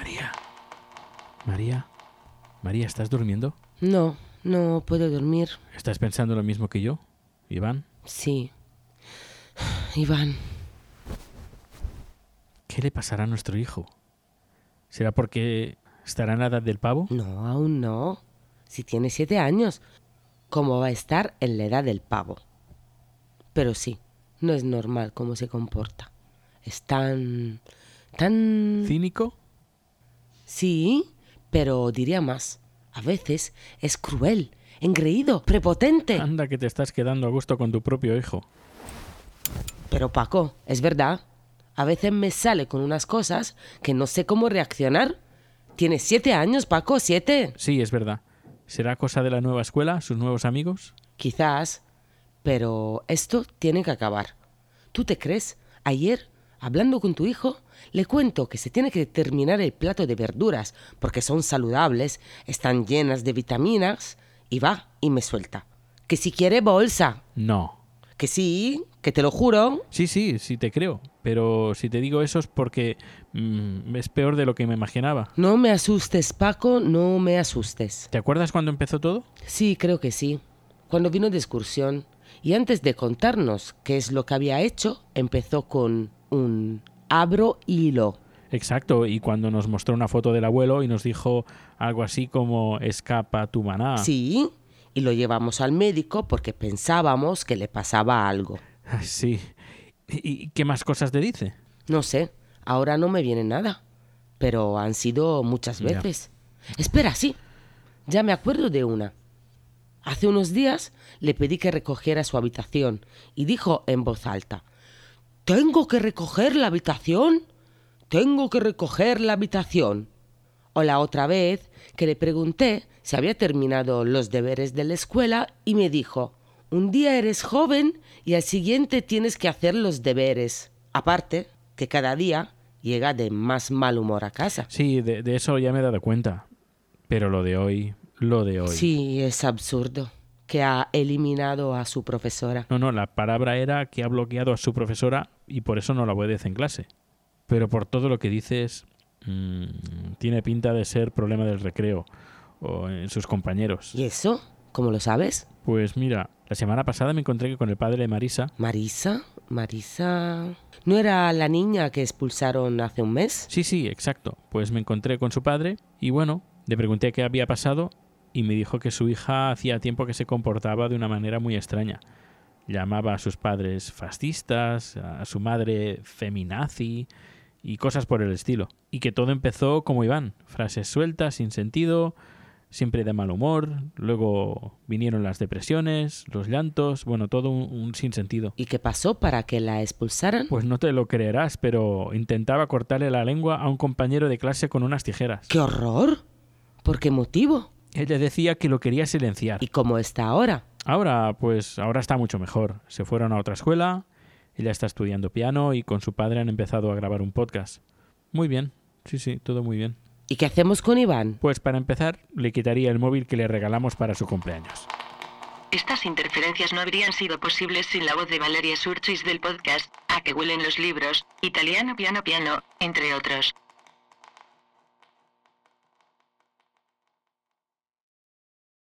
María. María. María, ¿estás durmiendo? No, no puedo dormir. ¿Estás pensando lo mismo que yo, Iván? Sí. Iván, ¿Qué le pasará a nuestro hijo? ¿Será porque estará en la edad del pavo? no, aún no. Si tiene siete años, ¿cómo va a estar en la edad del pavo? Pero sí, no es normal cómo se comporta. Es tan... tan... ¿Cínico? Sí, pero diría más. A veces es cruel, engreído, prepotente. Anda que te estás quedando a gusto con tu propio hijo. Pero Paco, es verdad. A veces me sale con unas cosas que no sé cómo reaccionar. Tienes siete años, Paco, siete. Sí, es verdad. ¿Será cosa de la nueva escuela, sus nuevos amigos? Quizás. Pero esto tiene que acabar. ¿Tú te crees? Ayer, hablando con tu hijo, le cuento que se tiene que terminar el plato de verduras porque son saludables, están llenas de vitaminas, y va y me suelta. Que si quiere bolsa. No. Que sí, que te lo juro. Sí, sí, sí te creo. Pero si te digo eso es porque mm, es peor de lo que me imaginaba. No me asustes, Paco, no me asustes. ¿Te acuerdas cuando empezó todo? Sí, creo que sí. Cuando vino de excursión. Y antes de contarnos qué es lo que había hecho, empezó con un abro hilo. Exacto, y cuando nos mostró una foto del abuelo y nos dijo algo así como escapa tu maná. Sí, y lo llevamos al médico porque pensábamos que le pasaba algo. Ah, Sí. ¿Y qué más cosas te dice? No sé, ahora no me viene nada. Pero han sido muchas Ya. veces. Espera, sí. Ya me acuerdo de una. Hace unos días le pedí que recogiera su habitación y dijo en voz alta, ¿Tengo que recoger la habitación? Tengo que recoger la habitación. O la otra vez que le pregunté si había terminado los deberes de la escuela y me dijo, un día eres joven y al siguiente tienes que hacer los deberes. Aparte, que cada día llega de más mal humor a casa. Sí, de, de eso ya me he dado cuenta. Pero lo de hoy, lo de hoy. Sí, es absurdo que ha eliminado a su profesora. No, no, la palabra era que ha bloqueado a su profesora y por eso no la obedece en clase. Pero por todo lo que dices, mm, tiene pinta de ser problema del recreo o en sus compañeros. ¿Y eso? ¿Cómo lo sabes? Pues mira, la semana pasada me encontré con el padre de Marisa. Marisa, Marisa... ¿No era la niña que expulsaron hace un mes? Sí, sí, exacto. Pues me encontré con su padre y bueno, le pregunté qué había pasado y me dijo que su hija hacía tiempo que se comportaba de una manera muy extraña. Llamaba a sus padres fascistas, a su madre feminazi y cosas por el estilo. Y que todo empezó como Iván, frases sueltas, sin sentido, siempre de mal humor, luego vinieron las depresiones, los llantos, bueno, todo un, un sinsentido. ¿Y qué pasó para que la expulsaran? Pues no te lo creerás, pero intentaba cortarle la lengua a un compañero de clase con unas tijeras. ¡Qué horror! ¿Por qué motivo? Él le decía que lo quería silenciar. ¿Y cómo está ahora? Ahora, pues ahora está mucho mejor. Se fueron a otra escuela, ella está estudiando piano y con su padre han empezado a grabar un podcast. Muy bien, sí, sí, todo muy bien. ¿Y qué hacemos con Iván? Pues para empezar, le quitaría el móvil que le regalamos para su cumpleaños. Estas interferencias no habrían sido posibles sin la voz de Valeria Surchis del podcast A que huelen los libros, Italiano Piano Piano, entre otros.